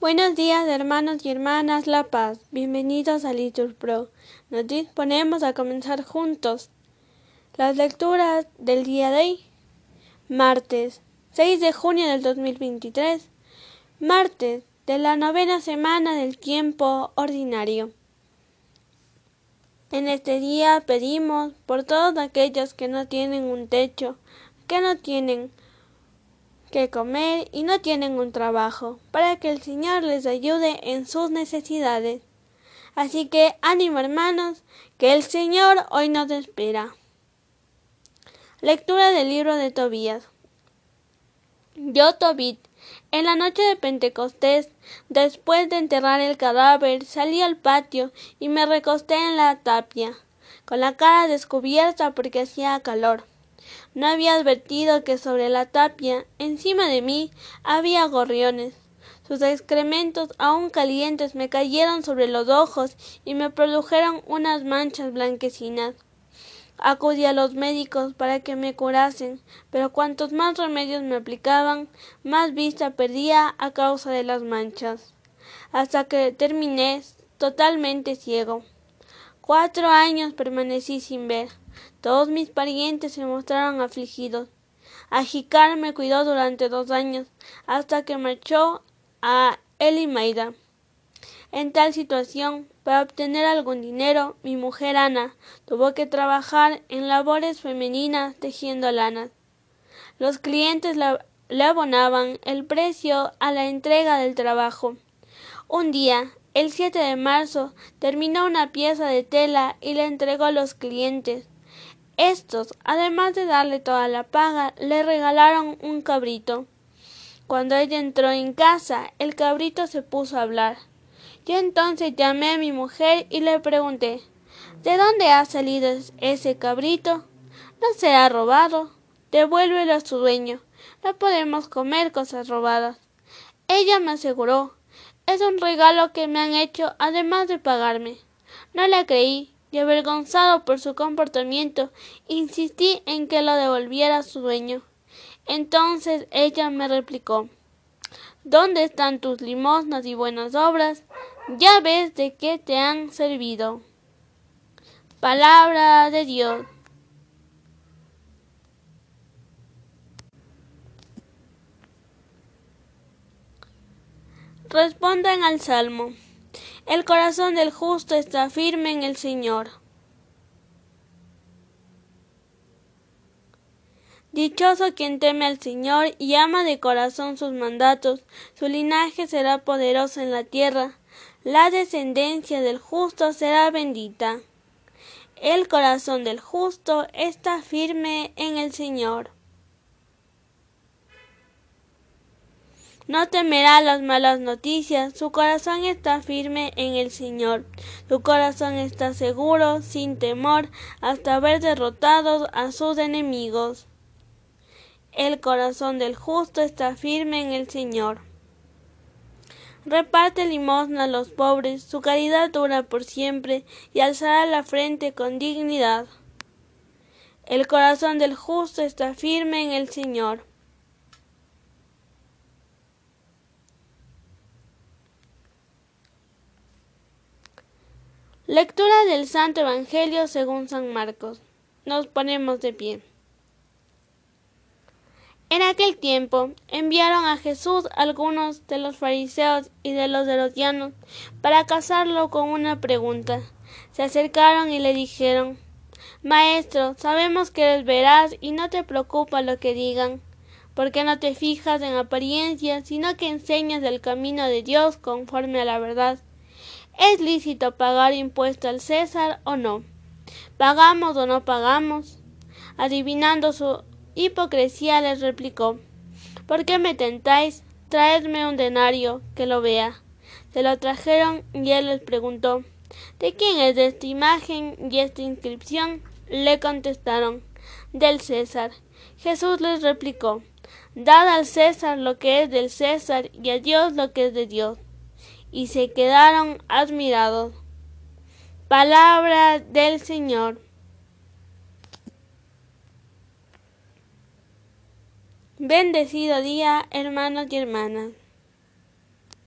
Buenos días hermanos y hermanas La Paz, bienvenidos a Litur Pro. Nos disponemos a comenzar juntos las lecturas del día de hoy, martes 6 de junio del 2023, martes de la novena semana del tiempo ordinario. En este día pedimos por todos aquellos que no tienen un techo, que no tienen que comer y no tienen un trabajo, para que el Señor les ayude en sus necesidades. Así que ánimo hermanos, que el Señor hoy nos espera. Lectura del libro de Tobías. Yo, Tobit, en la noche de Pentecostés, después de enterrar el cadáver, salí al patio y me recosté en la tapia, con la cara descubierta porque hacía calor. No había advertido que sobre la tapia, encima de mí, había gorriones. Sus excrementos aún calientes me cayeron sobre los ojos y me produjeron unas manchas blanquecinas. Acudí a los médicos para que me curasen, pero cuantos más remedios me aplicaban, más vista perdía a causa de las manchas, hasta que terminé totalmente ciego. Cuatro años permanecí sin ver. Todos mis parientes se mostraron afligidos. Ajicar me cuidó durante dos años, hasta que marchó a Elimaida. En tal situación, para obtener algún dinero, mi mujer Ana tuvo que trabajar en labores femeninas tejiendo lanas. Los clientes le abonaban el precio a la entrega del trabajo. Un día, el 7 de marzo, terminó una pieza de tela y la entregó a los clientes. Estos, además de darle toda la paga, le regalaron un cabrito. Cuando ella entró en casa, el cabrito se puso a hablar. Yo entonces llamé a mi mujer y le pregunté ¿De dónde ha salido ese cabrito? No se ha robado. Devuélvelo a su dueño. No podemos comer cosas robadas. Ella me aseguró es un regalo que me han hecho además de pagarme. No la creí y avergonzado por su comportamiento, insistí en que lo devolviera a su dueño. Entonces ella me replicó ¿Dónde están tus limosnas y buenas obras? Ya ves de qué te han servido. Palabra de Dios. Respondan al Salmo. El corazón del justo está firme en el Señor. Dichoso quien teme al Señor y ama de corazón sus mandatos, su linaje será poderoso en la tierra, la descendencia del justo será bendita. El corazón del justo está firme en el Señor. No temerá las malas noticias, su corazón está firme en el Señor, su corazón está seguro, sin temor, hasta haber derrotado a sus enemigos. El corazón del justo está firme en el Señor. Reparte limosna a los pobres, su caridad dura por siempre y alzará la frente con dignidad. El corazón del justo está firme en el Señor. Lectura del Santo Evangelio según San Marcos. Nos ponemos de pie. En aquel tiempo enviaron a Jesús algunos de los fariseos y de los herodianos para casarlo con una pregunta. Se acercaron y le dijeron Maestro, sabemos que eres veraz y no te preocupa lo que digan, porque no te fijas en apariencia, sino que enseñas el camino de Dios conforme a la verdad. ¿Es lícito pagar impuesto al César o no? ¿Pagamos o no pagamos? Adivinando su hipocresía les replicó ¿Por qué me tentáis? Traedme un denario, que lo vea. Se lo trajeron y él les preguntó ¿De quién es esta imagen y esta inscripción? Le contestaron Del César. Jesús les replicó Dad al César lo que es del César y a Dios lo que es de Dios y se quedaron admirados. Palabra del Señor. Bendecido día, hermanos y hermanas.